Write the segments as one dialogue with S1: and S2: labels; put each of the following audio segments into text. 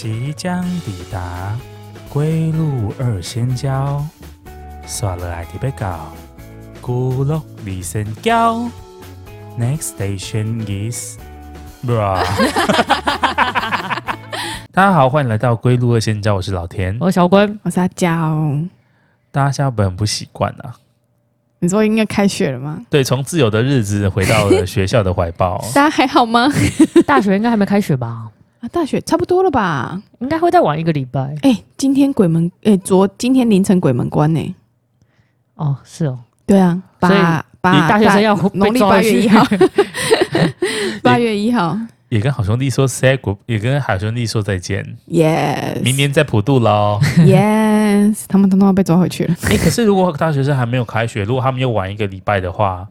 S1: 即将抵达归路二仙交，刷了爱的被告，孤鹿二仙交。Next station is bra。大家好，欢迎来到归路二仙交，我是老田，
S2: 我是小关，
S3: 我是阿娇。
S1: 大家现在不很不习惯啊？
S3: 你说应该开学了吗？
S1: 对，从自由的日子回到了学校的怀抱。
S3: 大家还好吗？
S2: 大学应该还没开学吧？
S3: 啊，大雪差不多了吧？
S2: 应该会再晚一个礼拜。
S3: 哎、欸，今天鬼门，哎、欸，昨今天凌晨鬼门关呢、欸？
S2: 哦，是哦，
S3: 对啊，八八
S2: 大学生要农
S3: 历八月一号，八月一号
S1: 也跟好兄弟说 say good，也跟好兄弟说再见。
S3: Yes，
S1: 明年再普渡喽。
S3: Yes，他们通通要被抓回去了。
S1: 哎、欸，可是如果大学生还没有开学，如果他们又晚一个礼拜的话，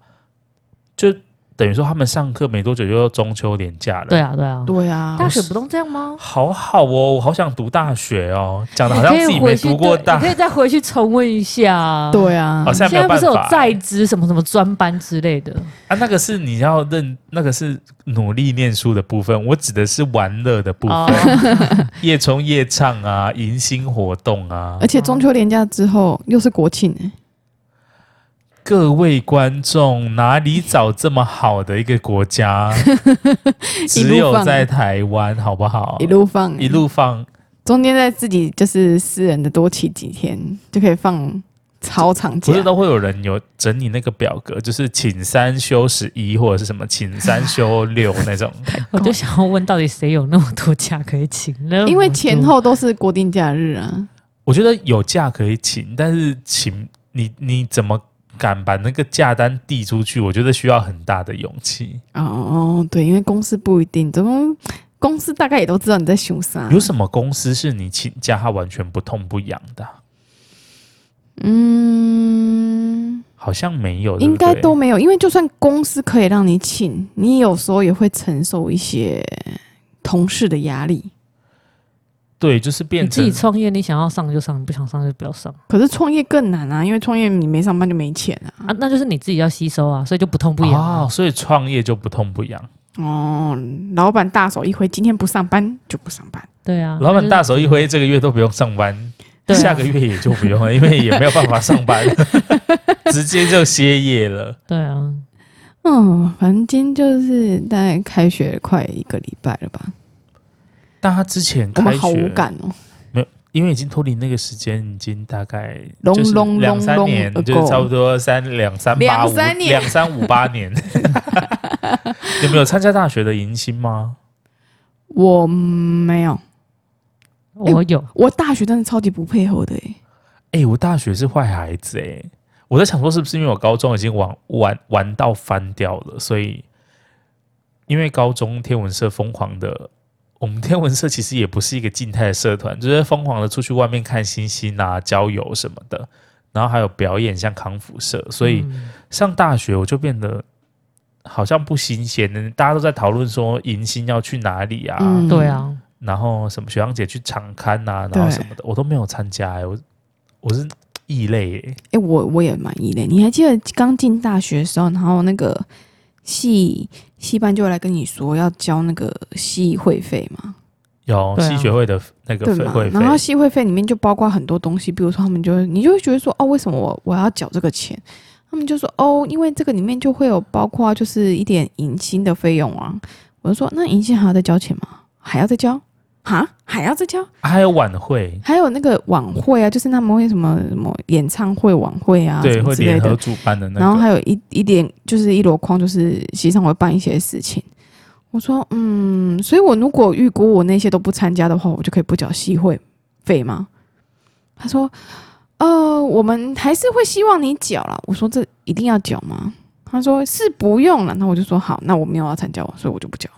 S1: 就。等于说他们上课没多久就要中秋连假了。
S2: 对啊，对啊，
S3: 对啊。
S2: 大学不都这样吗？
S1: 好好哦，我好想读大学哦，讲的好像自己没读过大学。
S2: 你可以再回去重温一下。
S3: 对啊，
S1: 好像。
S2: 现在不是有在职什么什么专班之类的
S1: 啊？那个是你要认，那个是努力念书的部分。我指的是玩乐的部分，哦、夜冲夜唱啊，迎新活动啊。
S3: 而且中秋连假之后又是国庆哎。
S1: 各位观众，哪里找这么好的一个国家？只有在台湾，好不好？
S3: 一路放，
S1: 一路放，
S3: 中间在自己就是私人的多骑几天，就可以放超长假。
S1: 不是都会有人有整理那个表格，就是请三休十一，或者是什么请三休六那种。
S2: 我就想要问，到底谁有那么多假可以请呢？
S3: 因为前后都是国定假日啊。
S1: 我觉得有假可以请，但是请你你怎么？敢把那个假单递出去，我觉得需要很大的勇气。
S3: 哦，对，因为公司不一定，怎么公司大概也都知道你在凶啥。
S1: 有什么公司是你请假他完全不痛不痒的？
S3: 嗯，
S1: 好像没有，
S3: 应该都没有。因为就算公司可以让你请，你有时候也会承受一些同事的压力。
S1: 对，就是变成
S2: 你自己创业，你想要上就上，不想上就不要上。
S3: 可是创业更难啊，因为创业你没上班就没钱啊。
S2: 啊，那就是你自己要吸收啊，所以就不痛不痒啊。
S1: 哦，所以创业就不痛不痒。
S3: 哦，老板大手一挥，今天不上班就不上班。
S2: 对啊，
S1: 老板大手一挥，这个月都不用上班，就是、下个月也就不用了，因为也没有办法上班，直接就歇业了。
S2: 对啊，
S3: 嗯，反正今天就是大概开学快一个礼拜了吧。
S1: 但他之前开们
S3: 好无感哦，
S1: 没有，因为已经脱离那个时间，已经大概就是两三年，就是差不多三两三八五两三五八年。有没有参加大学的迎新吗？
S3: 我没有，
S2: 我有，
S3: 我大学真的超级不配合的哎，
S1: 哎，我大学是坏孩子哎，我在想说是不是因为我高中已经玩玩玩到翻掉了，所以因为高中天文社疯狂的。我们天文社其实也不是一个静态的社团，就是疯狂的出去外面看星星啊、郊游什么的，然后还有表演，像康复社。所以上大学我就变得好像不新鲜，大家都在讨论说迎新要去哪里啊？
S2: 嗯、对啊，
S1: 然后什么学长姐去场勘啊，然后什么的，我都没有参加、欸。我我是异类、欸，哎，
S3: 我我也蛮异类。你还记得刚进大学的时候，然后那个。系系班就会来跟你说要交那个系会费吗？
S1: 有系学会的那个费会费，
S3: 然后系会费里面就包括很多东西，比如说他们就你就会觉得说哦，为什么我我要缴这个钱？他们就说哦，因为这个里面就会有包括就是一点迎新的费用啊。我就说那迎新还要再交钱吗？还要再交？哈，还要再交？
S1: 还有晚会，
S3: 还有那个晚会啊，就是他们会什么什么演唱会晚会啊，
S1: 对，会联合主办的那个。
S3: 然后还有一一点就是一箩筐，就是席上会办一些事情。我说，嗯，所以我如果预估我那些都不参加的话，我就可以不缴系会费吗？他说，呃，我们还是会希望你缴了。我说，这一定要缴吗？他说是不用了。那我就说好，那我没有要参加，所以我就不缴。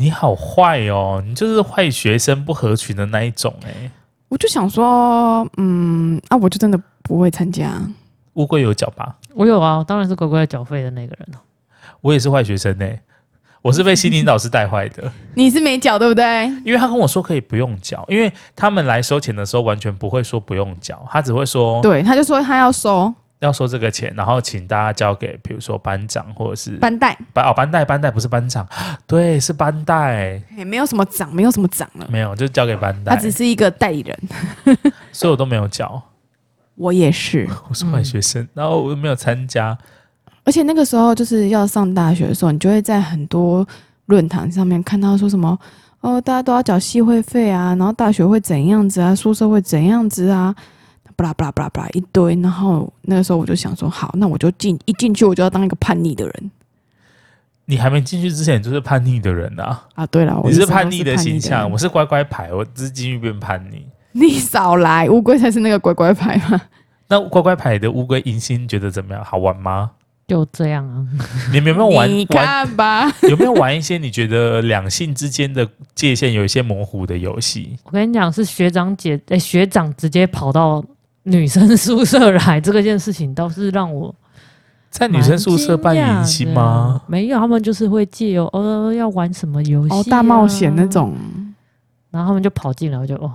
S1: 你好坏哦，你就是坏学生不合群的那一种哎、欸。
S3: 我就想说，嗯啊，我就真的不会参加。
S1: 乌龟有缴吧？
S2: 我有啊，当然是乖乖缴费的那个人。
S1: 我也是坏学生呢、欸，我是被心灵导师带坏的。
S3: 你是没缴对不对？
S1: 因为他跟我说可以不用缴，因为他们来收钱的时候完全不会说不用缴，他只会说，
S3: 对，他就说他要收。
S1: 要收这个钱，然后请大家交给，比如说班长或者是
S3: 班代
S1: 班哦班代班代不是班长，对，是班代，
S3: 也没有什么长，没有什么长了，
S1: 没有就交给班代，
S3: 他只是一个代理人，
S1: 所以我都没有交，
S3: 我也是，
S1: 我是坏学生，嗯、然后我又没有参加，
S3: 而且那个时候就是要上大学的时候，你就会在很多论坛上面看到说什么。哦，大家都要缴系会费啊，然后大学会怎样子啊，宿舍会怎样子啊，巴拉巴拉巴拉巴拉一堆。然后那个时候我就想说，好，那我就进一进去，我就要当一个叛逆的人。
S1: 你还没进去之前，你就是叛逆的人啊！
S3: 啊，对了，
S1: 你是叛逆的形象，我是乖乖牌，我只是进去变叛逆。
S3: 你少来，乌龟才是那个乖乖牌嘛。
S1: 那乖乖牌的乌龟迎新觉得怎么样？好玩吗？
S2: 就这样啊，
S1: 你们有没有玩？
S3: 你看吧，
S1: 有没有玩一些你觉得两性之间的界限有一些模糊的游戏？
S2: 我跟你讲，是学长姐诶、欸，学长直接跑到女生宿舍来，这个件事情倒是让我
S1: 在女生宿舍办迎新吗？
S2: 没有，他们就是会借由呃要玩什么游戏、啊、
S3: 哦，大冒险那种，
S2: 然后他们就跑进来，我就哦，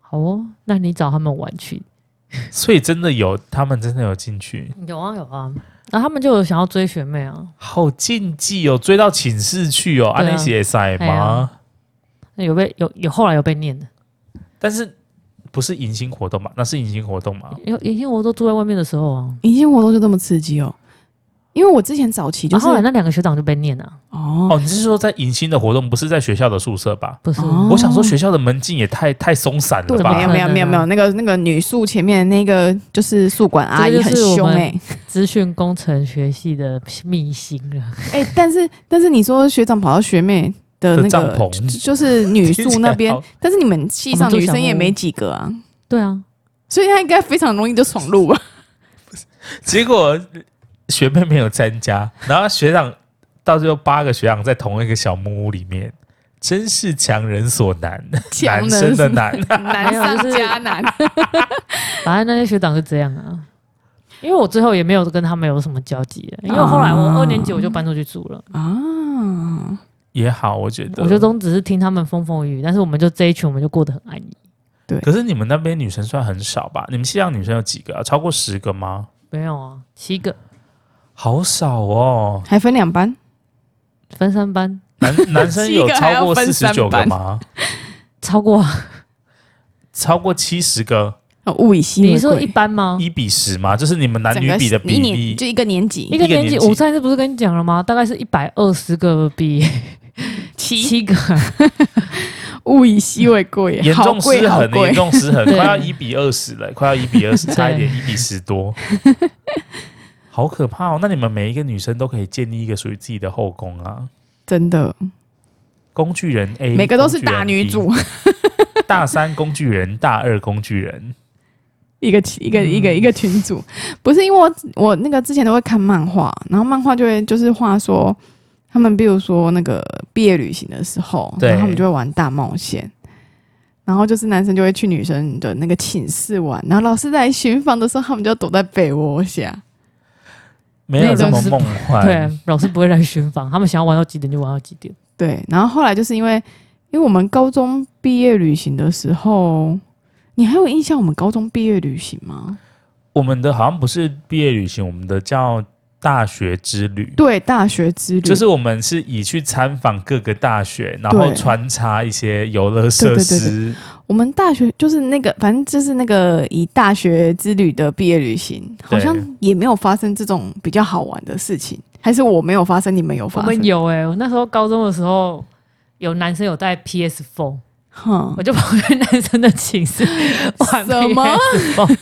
S2: 好哦，那你找他们玩去。
S1: 所以真的有，他们真的有进去？
S2: 有啊，有啊。然后他们就有想要追学妹啊，
S1: 好禁忌哦，追到寝室去哦，安利写赛吗？
S2: 那有被有有后来有被念的，
S1: 但是不是迎新活动嘛？那是迎新活动吗？
S2: 有迎新活动住在外面的时候啊，
S3: 迎新活动就这么刺激哦。因为我之前早期就是，
S2: 后来那两个学长就被念了。
S3: 哦
S1: 哦，你是说在迎新的活动，不是在学校的宿舍吧？
S2: 不是，
S1: 我想说学校的门禁也太太松散了吧？
S3: 没有没有没有没有，那个那个女宿前面那个就是宿管阿姨很凶哎、欸，
S2: 资讯工程学系的秘辛了。
S3: 哎、欸，但是但是你说学长跑到学妹的那个篷就是女 宿那边，但是你们系上女生也没几个啊。
S2: 对啊，
S3: 所以他应该非常容易就闯入吧？
S1: 结果。学妹没有参加，然后学长到最后八个学长在同一个小木屋里面，真是强人所难，男生的难，
S3: 难上加难。
S2: 反正那些学长是这样啊，因为我最后也没有跟他们有什么交集，因为后来我二年级我就搬出去住了
S3: 啊，
S1: 也好，我觉得，
S2: 我觉得都只是听他们风风雨雨，但是我们就这一群，我们就过得很安逸。
S3: 对，
S1: 可是你们那边女生算很少吧？你们系上女生有几个啊？超过十个吗？
S2: 没有啊，七个。
S1: 好少哦，
S3: 还分两班，
S2: 分三班。
S1: 男 男生有超过四十九个吗？
S2: 超过，
S1: 超过七十个。
S3: 物以稀为贵。
S2: 你说一般吗？
S1: 一比十吗？就是你们男女比的比例，
S3: 就一个年级，
S2: 一个年级。我上次不是跟你讲了吗？大概是一百二十个比七七个。
S3: 物以稀为贵，
S1: 严重失衡，严重失衡，快要一比二十了，快要一比二十，差一点一比十多。好可怕哦！那你们每一个女生都可以建立一个属于自己的后宫啊！真的，工具人 A，每个都是大女主，大三工具人，大二工具人，一个一个一个一个群组。不是因为我我那个之前都会看漫画，然后漫画就会就是话说他们，比如说那个毕业旅行的时候，然后他们就会玩大冒险，然后就是男生就会去女生的那个寝室玩，然后老师在巡房的时候，他们就要躲在被窝下。没有这么梦幻，对，老师不会来巡房，他们想要玩到几点就玩到几点。对，然后后来就是因为，因为我们高中毕业旅行的时候，你还有印象我们高中毕业旅行吗？我们的好像不是毕业旅行，我们的叫大学之旅。对，大学之旅就是我们是以去参访各个大学，然后穿插一些游乐设施。对对对对我们大学就是那个，反正就是那个以大学之旅的毕业旅行，好像也没有发生这种比较好玩的事情，还是我没有发生，你们有发生？我们有哎、欸，我那时候高中的时候，有男生有带 PS Four，哼，我就跑去男生的寝室玩 PS Four，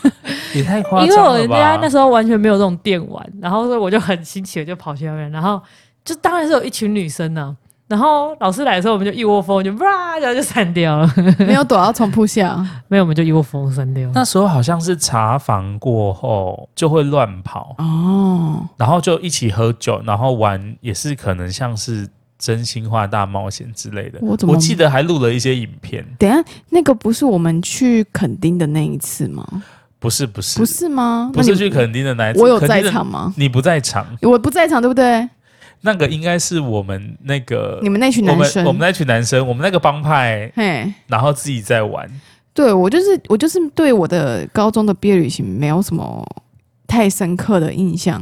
S1: 也太夸张了吧？因为我人家那时候完全没有这种电玩，然后所以我就很新奇的就跑去那边，然后就当然是有一群女生呢、啊。然后老师来的时候，我们就一窝蜂就哇，然后就散掉了，没有躲到床铺下，没有，我们就一窝蜂散掉。那时候好像是查房过后就会乱跑哦，然后就一起喝酒，然后玩也是可能像是真心话大冒险之类的。我怎么我记得还录了一些影片。等下那个不是我们去垦丁的那一次吗？不是不是不是吗？不是去垦丁的那一次，我有在场吗？你不在场，我不在场，对不对？那个应该是我们那个你们那群男生，我们，我们那群男生，我们那个帮派，嘿，然后自己在玩。对，我就是我就是对我的高中的毕业旅行没有什么
S3: 太深刻的印象，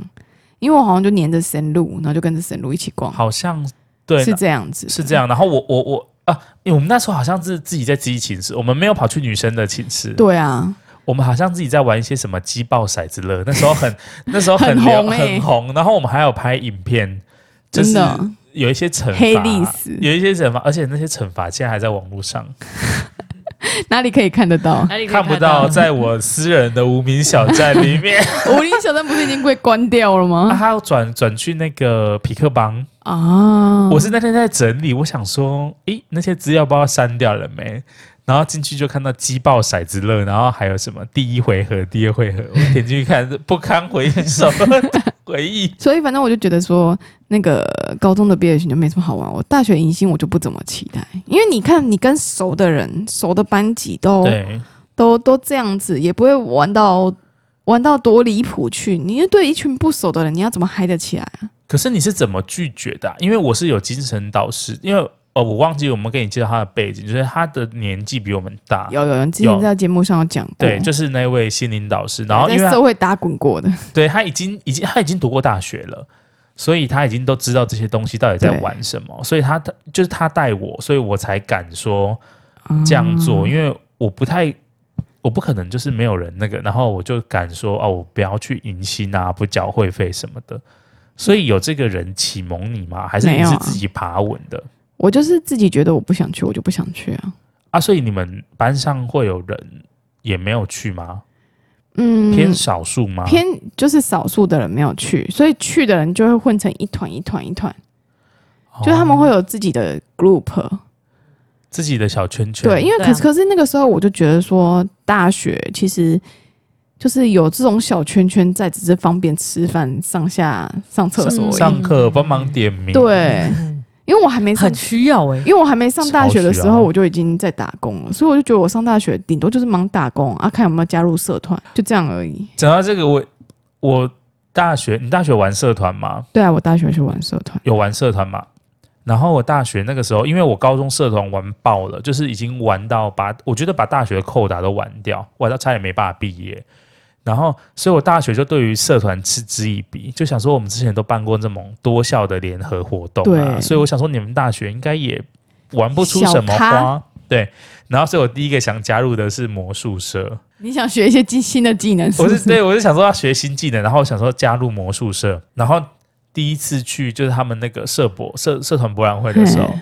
S3: 因为我好像就黏着神鹿，然后就跟着神鹿一起逛，
S1: 好像对，
S3: 是这样子，
S1: 是这样。然后我我我啊，因为我们那时候好像是自己在自己寝室，我们没有跑去女生的寝室。
S3: 对啊，
S1: 我们好像自己在玩一些什么击爆骰子乐，那时候很 那时候很
S3: 很红、欸、
S1: 很红。然后我们还有拍影片，就是、
S3: 真的
S1: 有一些惩罚，
S3: 黑历史，
S1: 有一些惩罚，而且那些惩罚现在还在网络上。
S3: 哪里可以看得到？
S2: 哪里
S1: 看不到，在我私人的无名小站里面。
S3: 无名小站不是已经被关掉了吗？
S1: 啊、他要转转去那个匹克邦
S3: 啊！
S1: 我是那天在整理，我想说，诶，那些资料不知道删掉了没？然后进去就看到鸡爆骰子乐，然后还有什么第一回合、第二回合，我点进去看，不堪回首 回忆。
S3: 所以反正我就觉得说，那个高中的毕业巡就没什么好玩。我大学迎新我就不怎么期待，因为你看你跟熟的人、熟的班级都都都这样子，也不会玩到玩到多离谱去。你对一群不熟的人，你要怎么嗨得起来啊？
S1: 可是你是怎么拒绝的啊？因为我是有精神导师，因为。哦，我忘记我们给你介绍他的背景，就是他的年纪比我们大。
S3: 有有人之前在节目上有讲过，
S1: 对，就是那位心灵导师，然后因为
S3: 在社会打滚过的，
S1: 对他已经已经他已经读过大学了，所以他已经都知道这些东西到底在玩什么，所以他就是他带我，所以我才敢说这样做，嗯、因为我不太我不可能就是没有人那个，然后我就敢说哦，我不要去迎新啊，不缴会费什么的，所以有这个人启蒙你吗？还是你是自己爬稳的？
S3: 我就是自己觉得我不想去，我就不想去啊。
S1: 啊，所以你们班上会有人也没有去吗？
S3: 嗯，
S1: 偏少数吗？
S3: 偏就是少数的人没有去，所以去的人就会混成一团一团一团，哦、就他们会有自己的 group，
S1: 自己的小圈圈。
S3: 对，因为可是可是那个时候我就觉得说，大学其实就是有这种小圈圈在，只是方便吃饭、上下上厕所、
S1: 上课帮忙点名。
S3: 对。因为我还没
S2: 很需要哎、欸，
S3: 因为我还没上大学的时候，我就已经在打工了，所以我就觉得我上大学顶多就是忙打工啊，看有没有加入社团，就这样而已。
S1: 讲到这个，我我大学，你大学玩社团吗？
S3: 对啊，我大学是玩社团，
S1: 有玩社团嘛？然后我大学那个时候，因为我高中社团玩爆了，就是已经玩到把我觉得把大学的扣打都玩掉，玩到差点没办法毕业。然后，所以我大学就对于社团嗤之以鼻，就想说我们之前都办过这种多校的联合活动啊，对所以我想说你们大学应该也玩不出什么花，对。然后，所以我第一个想加入的是魔术社。
S3: 你想学一些新的技能是不是？
S1: 我是对，我是想说要学新技能，然后想说加入魔术社。然后第一次去就是他们那个社博社社团博览会的时候，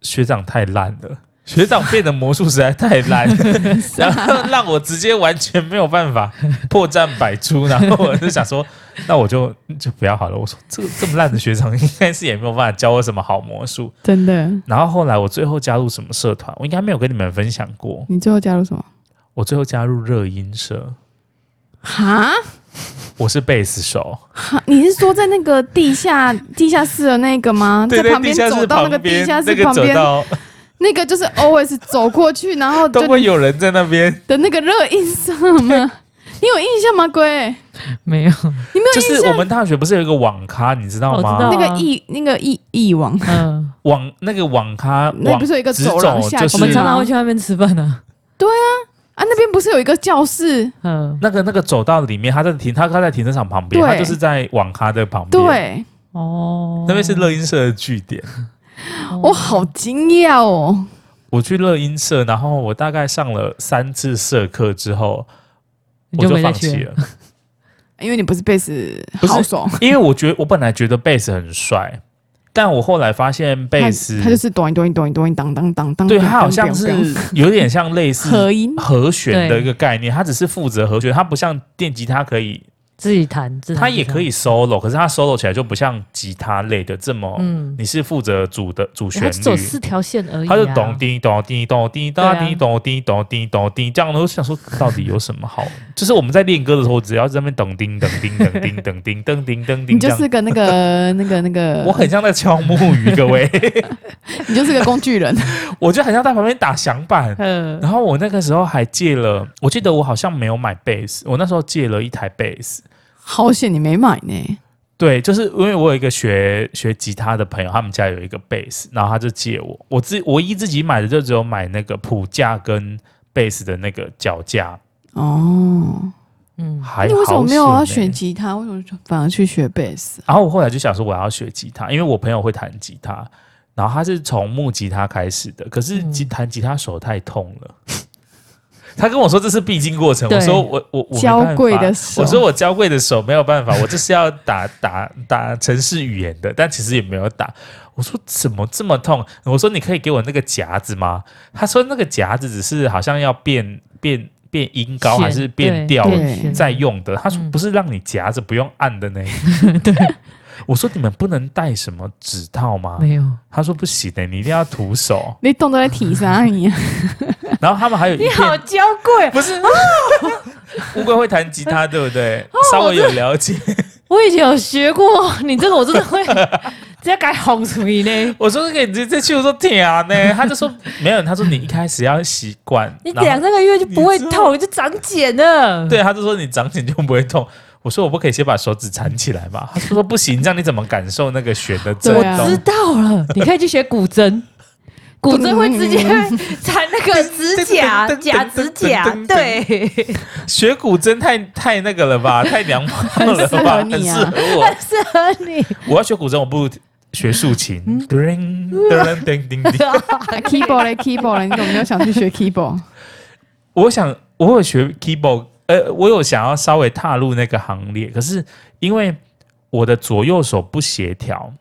S1: 学长太烂了。学长变的魔术实在太烂，然后让我直接完全没有办法破绽百出。然后我就想说，那我就就不要好了。我说这个这么烂的学长，应该是也没有办法教我什么好魔术。
S3: 真的。
S1: 然后后来我最后加入什么社团？我应该没有跟你们分享过。
S3: 你最后加入什么？
S1: 我最后加入热音社。
S3: 哈？
S1: 我是贝斯手。
S3: 哈？你是说在那个地下地下室的那个吗？
S1: 对，
S3: 在旁边走到那个地下室旁边。那个就是 always 走过去，然后
S1: 都会有人在那边
S3: 的那个热音社吗？你有印象吗？龟
S2: 没有，
S3: 你没有印象。
S1: 就是我们大学不是有一个网咖，你知道吗？
S2: 道啊、
S3: 那个艺那个艺艺网，
S2: 嗯，
S1: 网那个网咖，
S3: 那不是有一个走廊下去，
S1: 就是、
S2: 我们常常会去那边吃饭呢。
S3: 对啊，啊那边不是有一个教室？嗯，
S1: 那个那个走道里面，他在停，他他在停车场旁边，对他就是在网咖的旁边。
S3: 对，
S2: 哦，
S1: 那边是乐音社的据点。
S3: 我好惊讶哦！
S1: 我去乐音社，然后我大概上了三次社课之后，我就放弃了，
S3: 因为你不是贝斯好手。
S1: 因为我觉得我本来觉得贝斯很帅，但我后来发现贝斯
S3: 它就是咚一咚一咚一咚一当当当当，
S1: 对，它好像是有点像类似
S3: 和音
S1: 和弦的一个概念，它只是负责和弦，它不像电吉他可以。
S2: 自己弹，
S1: 他也可以 solo，可是他 solo 起来就不像吉他类的这么，嗯，你是负责主的主旋律，
S2: 走四条线而已，
S1: 他就咚滴咚滴咚滴咚滴咚滴咚滴咚滴，这样，我想说到底有什么好？就是我们在练歌的时候，只要在那边咚叮咚叮咚叮咚叮咚叮咚叮，
S3: 你就是个那个那个那个，
S1: 我很像在敲木鱼，各位，
S3: 你就是个工具人，
S1: 我就很像在旁边打响板，嗯，然后我那个时候还借了，我记得我好像没有买贝斯，我那时候借了一台贝斯。
S3: 好险你没买呢？
S1: 对，就是因为我有一个学学吉他的朋友，他们家有一个贝斯，然后他就借我。我自唯一自己买的就只有买那个谱架跟贝斯的那个脚架。哦，
S2: 嗯，
S1: 还
S3: 你为什么没有要
S1: 选
S3: 选吉他？为什么反而去学贝斯？
S1: 然后我后来就想说我要学吉他，因为我朋友会弹吉他，然后他是从木吉他开始的，可是吉弹吉他手太痛了。他跟我说这是必经过程，我说我我我
S3: 娇贵的手，
S1: 我说我娇贵的手 没有办法，我这是要打打打城市语言的，但其实也没有打。我说怎么这么痛？我说你可以给我那个夹子吗？他说那个夹子只是好像要变变。变音高还是变调在用的？他说不是让你夹着不用按的那个。对，我说你们不能戴什么指套吗？
S2: 没有。
S1: 他说不行的，你一定要徒手。
S3: 你动作在体啥你？
S1: 然后他们还有一
S2: 你好娇贵，
S1: 不是？乌龟会弹吉他，对不对？稍微有了解。
S2: 我以前有学过，你这个我真的会。直接改红出来呢？
S1: 我说给你直接去，我说甜呢，他就说没有，他说你一开始要习惯，
S2: 你两三个月就不会痛，就长茧了。
S1: 对，他就说你长茧就不会痛。我说我不可以先把手指缠起来嘛？他说说不行，这样你怎么感受那个弦的震动？
S2: 我知道了，你可以去学古筝，古筝会直接缠那个指甲，假指甲。对，
S1: 学古筝太太那个了吧？太娘炮了吧？很适合我，
S2: 很适合你。
S1: 我要学古筝，我不如。学竖琴，叮叮叮叮叮。
S3: Keyboard 嘞，Keyboard 嘞，你怎么没有想去学 Keyboard？
S1: 我想，我有学 Keyboard，呃，我有想要稍微踏入那个行列，可是因为我的左右手不协调，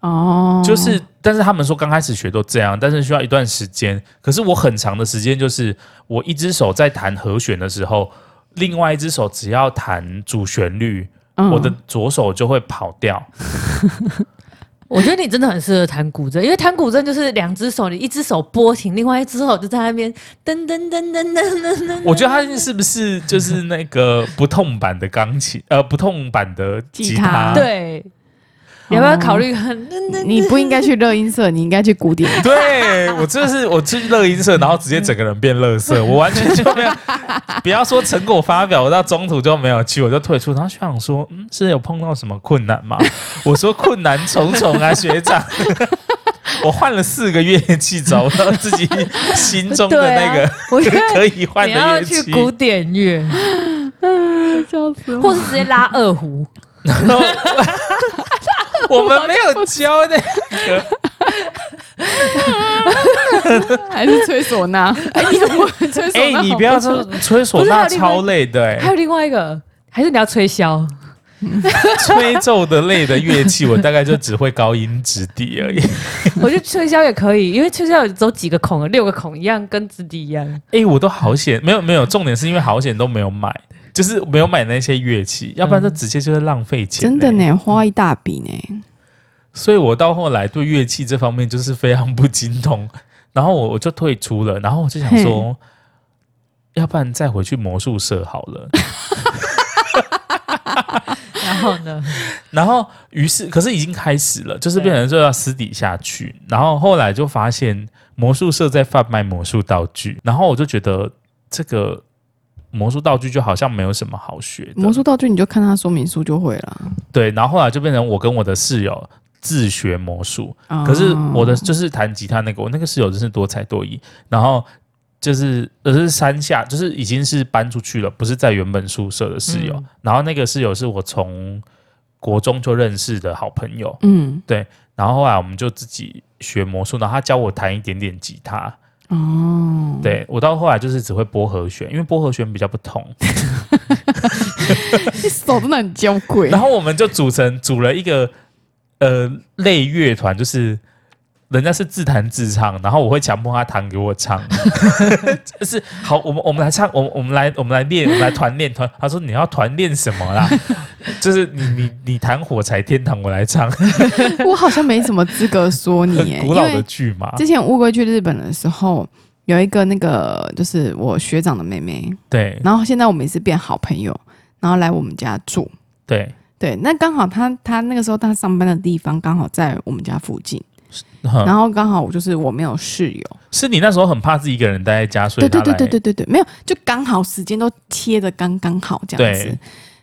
S3: 哦，
S1: 就是，但是他们说刚开始学都这样，但是需要一段时间。可是我很长的时间，就是我一只手在弹和弦的时候，另外一只手只要弹主旋律，嗯、我的左手就会跑掉。
S2: 我觉得你真的很适合弹古筝，因为弹古筝就是两只手，你一只手拨琴，另外一只手就在那边噔噔噔噔噔噔。
S1: 我觉得他是不是就是那个不痛版的钢琴？呃，不痛版的吉他？
S2: 对。你 要不要考虑 很？
S3: 你不应该去乐音社，你应该去古典。
S1: 对，我就是我去乐音社，然后直接整个人变乐色，我完全就没有。不要说成果发表，我到中途就没有去，我就退出。然后学长说：“嗯，是有碰到什么困难吗？”我说：“困难重重啊，学长。”我换了四个乐器，找到自己心中的那个我可以换的乐器。
S2: 去古典乐，
S3: 笑死我！
S2: 或是直接拉二胡。
S1: 我们没有教那
S3: 个，还是吹唢呐？哎，你怎么吹唢呐？
S1: 哎，你不要说吹唢呐，超累的。哎，
S2: 还有另外一个，还是你要吹箫？
S1: 吹奏的类的乐器，我大概就只会高音直笛而已。
S2: 我觉得吹箫也可以，因为吹箫只有几个孔，六个孔一样，跟直笛一样。
S1: 哎，我都好险，没有没有，重点是因为好险都没有买。就是没有买那些乐器，要不然就直接就是浪费钱。
S3: 真的呢，花一大笔呢。
S1: 所以我到后来对乐器这方面就是非常不精通，然后我我就退出了，然后我就想说，要不然再回去魔术社好了。
S2: 然后呢？
S1: 然后于是，可是已经开始了，就是变成说要私底下去。然后后来就发现魔术社在贩卖魔术道具，然后我就觉得这个。魔术道具就好像没有什么好学的。
S3: 魔术道具你就看他说明书就会了。
S1: 对，然后后来就变成我跟我的室友自学魔术。哦、可是我的就是弹吉他那个，我那个室友真是多才多艺。然后就是，而是山下，就是已经是搬出去了，不是在原本宿舍的室友。嗯、然后那个室友是我从国中就认识的好朋友。嗯，对。然后后来我们就自己学魔术，然后他教我弹一点点吉他。
S3: 哦，
S1: 对，我到后来就是只会拨和弦，因为拨和弦比较不同。
S3: 你 手真的很娇贵。
S1: 然后我们就组成组了一个呃类乐团，就是人家是自弹自唱，然后我会强迫他弹给我唱。就是好，我们我们来唱，我们我们来我们来练，我们来团练团。他说你要团练什么啦？就是你你你弹《火柴天堂》，我来唱。
S3: 我好像没什么资格说你耶，
S1: 古老的剧嘛。
S3: 之前乌龟去日本的时候，有一个那个就是我学长的妹妹，
S1: 对。
S3: 然后现在我们也是变好朋友，然后来我们家住。
S1: 对
S3: 对，那刚好他他那个时候他上班的地方刚好在我们家附近，
S1: 嗯、
S3: 然后刚好我就是我没有室友。
S1: 是你那时候很怕自己一个人待在家，所以
S3: 对对对对对对对，没有，就刚好时间都贴的刚刚好这样子。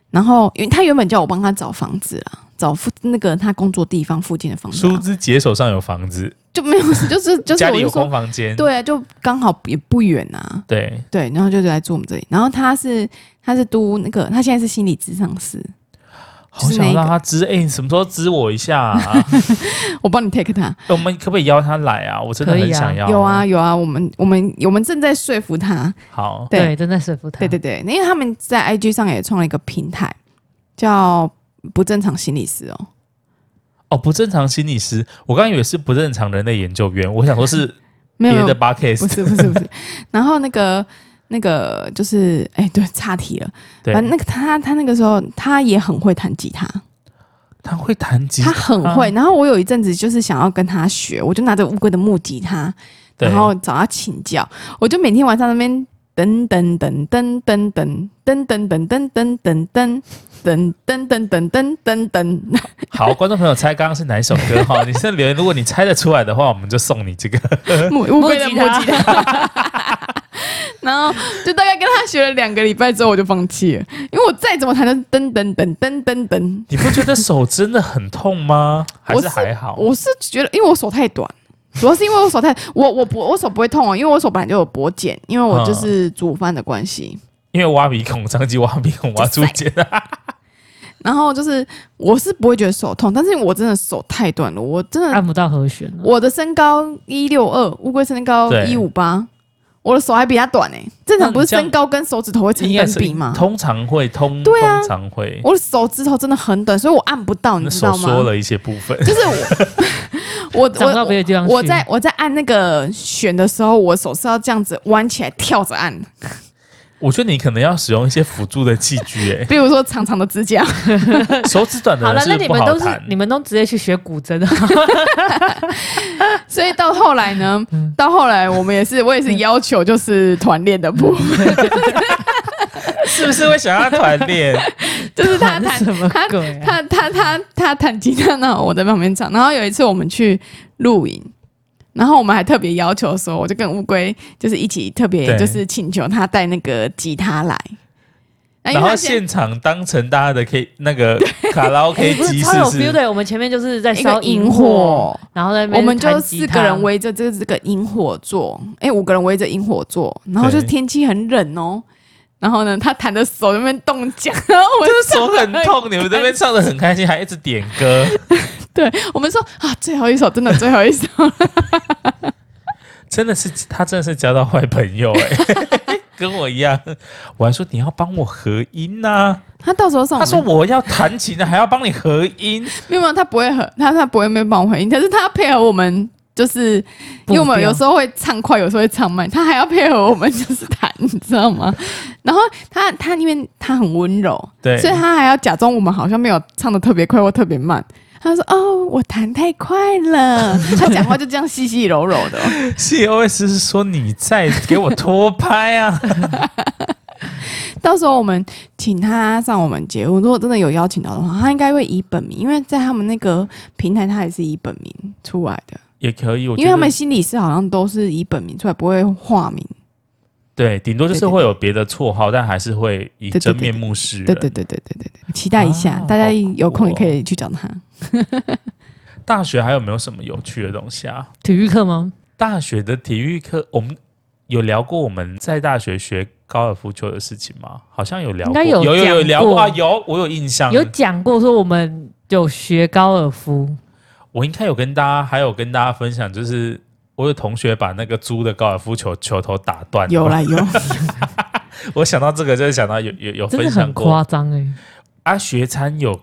S3: 然后，因为他原本叫我帮他找房子啊，找附那个他工作地方附近的房子。
S1: 殊不知，姐手上有房子。
S3: 就没有，就是 就是
S1: 家里有空房间，
S3: 对啊，就刚好也不远啊。
S1: 对，
S3: 对，然后就来住我们这里。然后他是他是读那个，他现在是心理咨商师。
S1: 好想让他知，哎、欸，你什么时候知我一下啊？
S3: 我帮你 take 他。
S1: 我们可不可以邀他来啊？我真的很想要。
S3: 啊有啊有啊，我们我们我们正在说服他。
S1: 好，
S3: 对，
S2: 对正在说服他。
S3: 对对对，因为他们在 IG 上也创了一个平台，叫不正常心理师哦。
S1: 哦，不正常心理师，我刚以为是不正常人类研究员，我想说是 别的 podcast
S3: 不是不是不是。然后那个。那个就是，哎、欸，对，岔题了。
S1: 对，
S3: 反正那个他，他那个时候他也很会弹吉他，
S1: 他会弹吉他，
S3: 他很会。然后我有一阵子就是想要跟他学，我就拿着乌龟的木吉他，然后找他请教。我就每天晚上那边噔噔噔噔噔噔噔噔噔噔噔噔噔噔噔噔噔噔噔。
S1: 好，观众朋友猜刚刚是哪一首歌哈？你现在留言，如果你猜得出来的话，我们就送你这个
S3: 木乌龟的木吉他。然后就大概跟他学了两个礼拜之后，我就放弃了，因为我再怎么弹都噔噔噔噔噔噔。
S1: 你不觉得手真的很痛吗？还是还好？
S3: 我是觉得，因为我手太短，主要是因为我手太……我我不我手不会痛哦，因为我手本来就有脖茧，因为我就是煮饭的关系。
S1: 因为挖鼻孔，长期挖鼻孔 挖出茧。
S3: 然后就是我是不会觉得手痛，但是我真的手太短了，我真的
S2: 按不到和弦。
S3: 我的身高一六二，乌龟身高一五八。我的手还比他短呢、欸，正常不是身高跟手指头会成正比吗？
S1: 通常会通，
S3: 对啊，
S1: 通常会。
S3: 我的手指头真的很短，所以我按不到，你知道吗？
S1: 说了一些部分，
S3: 就是我，我我我，我在我在按那个选的时候，我手是要这样子弯起来跳着按。
S1: 我觉得你可能要使用一些辅助的器具，哎，
S3: 比如说长长的指甲，
S1: 手指短的。好了，那你们都是
S2: 你们都直接去学古筝，
S3: 所以到后来呢，到后来我们也是，我也是要求就是团练的部分，
S1: 是不是会想要团练？
S3: 就是他弹 什么？他他他他弹吉他呢，我在旁边唱。然后有一次我们去露营。然后我们还特别要求说，我就跟乌龟就是一起特别就是请求他带那个吉他来，
S1: 然后现场当成大家的 K 那个卡拉 OK 机，是不是？
S2: 对，我们前面就是在烧萤火，然后在我们就
S3: 四个人围着这个这个萤火做，哎，五个人围着萤火做，然后就天气很冷哦，然后呢，他弹的手那边冻僵，然 后我
S1: 的手很痛，你们这边唱的很开心，还一直点歌。
S3: 对我们说啊，最后一首真的最后一首，
S1: 真的 是他真的是交到坏朋友哎、欸，跟我一样。我还说你要帮我合音呐、啊，
S3: 他到时候上，
S1: 他说我要弹琴的还要帮你合音，
S3: 没有他不会合，他他不会没帮我合音，可是他配合我们，就是因为我们有时候会唱快，有时候会唱慢，他还要配合我们就是弹，你知道吗？然后他他因为他很温柔，对，所以他还要假装我们好像没有唱的特别快或特别慢。他说：“哦，我弹太快了。”他讲话就这样细细柔柔的。
S1: COS 是说你在给我拖拍啊？
S3: 到时候我们请他上我们节目，如果真的有邀请到的话，他应该会以本名，因为在他们那个平台，他也是以本名出来的。
S1: 也可以，
S3: 因为他们心理师好像都是以本名出来，不会化名。
S1: 对，顶多就是会有别的绰号，但还是会以真面目示人。
S3: 对对对对对对对，期待一下，大家有空也可以去找他。
S1: 大学还有没有什么有趣的东西啊？
S2: 体育课吗？
S1: 大学的体育课，我们有聊过我们在大学学高尔夫球的事情吗？好像有聊过，有有有有聊过啊，有我有印象，
S2: 有讲过说我们有学高尔夫。
S1: 我应该有跟大家，还有跟大家分享，就是。我有同学把那个租的高尔夫球球头打断，
S3: 有啦有。
S1: 我想到这个，就是想到有有有分享过，
S2: 夸张哎。
S1: 啊，学餐有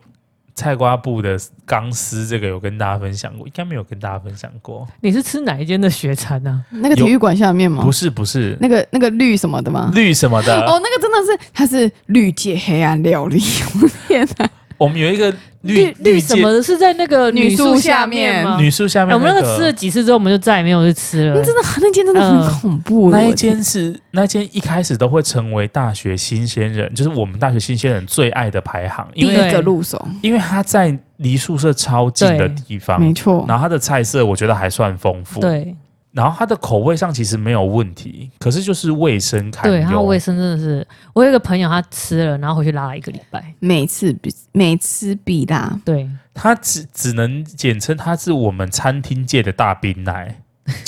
S1: 菜瓜布的钢丝，这个有跟大家分享过，应该没有跟大家分享过。
S2: 你是吃哪一间的学餐呢？
S3: 那个体育馆下面吗？
S1: 不是不是，
S3: 那个那个绿什么的吗？
S1: 绿什么的？
S3: 哦，那个真的是，它是绿界黑暗料理。我天哪！
S1: 我们有一个
S2: 绿绿，什么的，是在那个女宿下面吗？
S1: 女宿下面，
S2: 我们那个吃了几次之后，我们就再也没有去吃了。
S3: 那真的，那间真的很恐怖。
S1: 那一间是那间一开始都会成为大学新鲜人，就是我们大学新鲜人最爱的排行，
S3: 第一个入手，
S1: 因为它在离宿舍超近的地方，
S3: 没错。
S1: 然后它的菜色我觉得还算丰富，
S2: 对。
S1: 然后它的口味上其实没有问题，可是就是卫生堪忧。
S2: 对，它卫生真的是，我有一个朋友他吃了，然后回去拉了一个礼拜，
S3: 每次比每次比拉。
S2: 对，
S1: 它只只能简称它是我们餐厅界的大冰奶，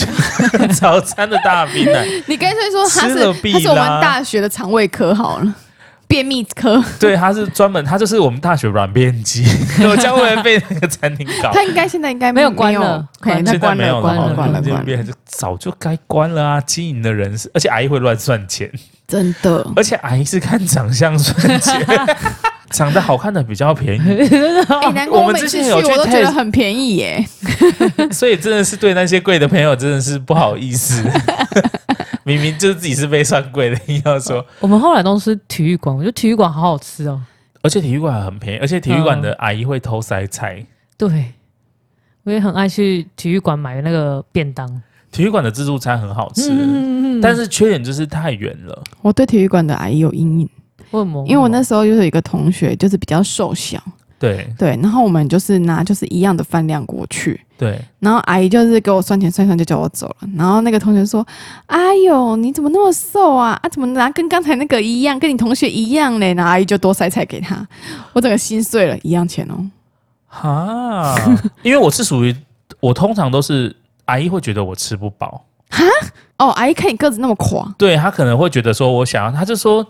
S1: 早餐的大冰奶。
S3: 你干脆说它是
S1: 吃了必拉
S3: 它是我们大学的肠胃科好了。便秘科，
S1: 对，他是专门，他就是我们大学软便机，我将会被那个餐厅搞。
S3: 他应该现在应该
S2: 没有关了，
S3: 现
S1: 在没有
S3: 关了，关了，
S1: 关了，早就该关了啊！经营的人是，而且阿姨会乱算钱，
S3: 真的，
S1: 而且阿姨是看长相算钱，长得好看的比较便宜。
S3: 哎，难怪我们之前有去，我都觉得很便宜耶。
S1: 所以真的是对那些贵的朋友真的是不好意思。明明就是自己是被算贵的，硬要说。
S2: 我们后来都是体育馆，我觉得体育馆好好吃哦，
S1: 而且体育馆很便宜，而且体育馆的阿姨会偷塞菜。
S2: 嗯、对，我也很爱去体育馆买那个便当。
S1: 体育馆的自助餐很好吃，
S2: 嗯嗯嗯，
S1: 但是缺点就是太远了。
S3: 我对体育馆的阿姨有阴影，
S2: 为什么？
S3: 因为我那时候就是有一个同学，就是比较瘦小。
S1: 对
S3: 对，然后我们就是拿就是一样的饭量过去，
S1: 对，
S3: 然后阿姨就是给我算钱算算就叫我走了，然后那个同学说：“哎呦，你怎么那么瘦啊？啊，怎么拿跟刚才那个一样，跟你同学一样嘞？”然后阿姨就多塞菜给他，我整个心碎了，一样钱哦。
S1: 哈，因为我是属于我通常都是阿姨会觉得我吃不饱，
S3: 哈，哦，阿姨看你个子那么垮，
S1: 对，她可能会觉得说我想要，她就说：“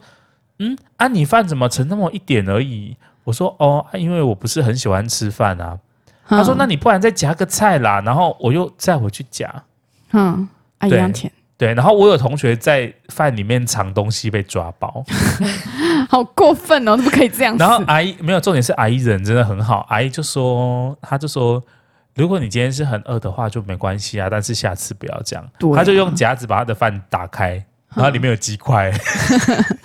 S1: 嗯，啊，你饭怎么盛那么一点而已？”我说哦，因为我不是很喜欢吃饭啊。嗯、他说：“那你不然再夹个菜啦。”然后我又再回去夹。
S3: 嗯，啊、一样甜。
S1: 对，然后我有同学在饭里面藏东西被抓包，
S3: 好过分哦！都不可以这样子。
S1: 然后阿姨没有重点是阿姨人真的很好，阿姨就说，他就说，如果你今天是很饿的话就没关系啊，但是下次不要这样。啊、他就用夹子把他的饭打开，然后里面有鸡块。嗯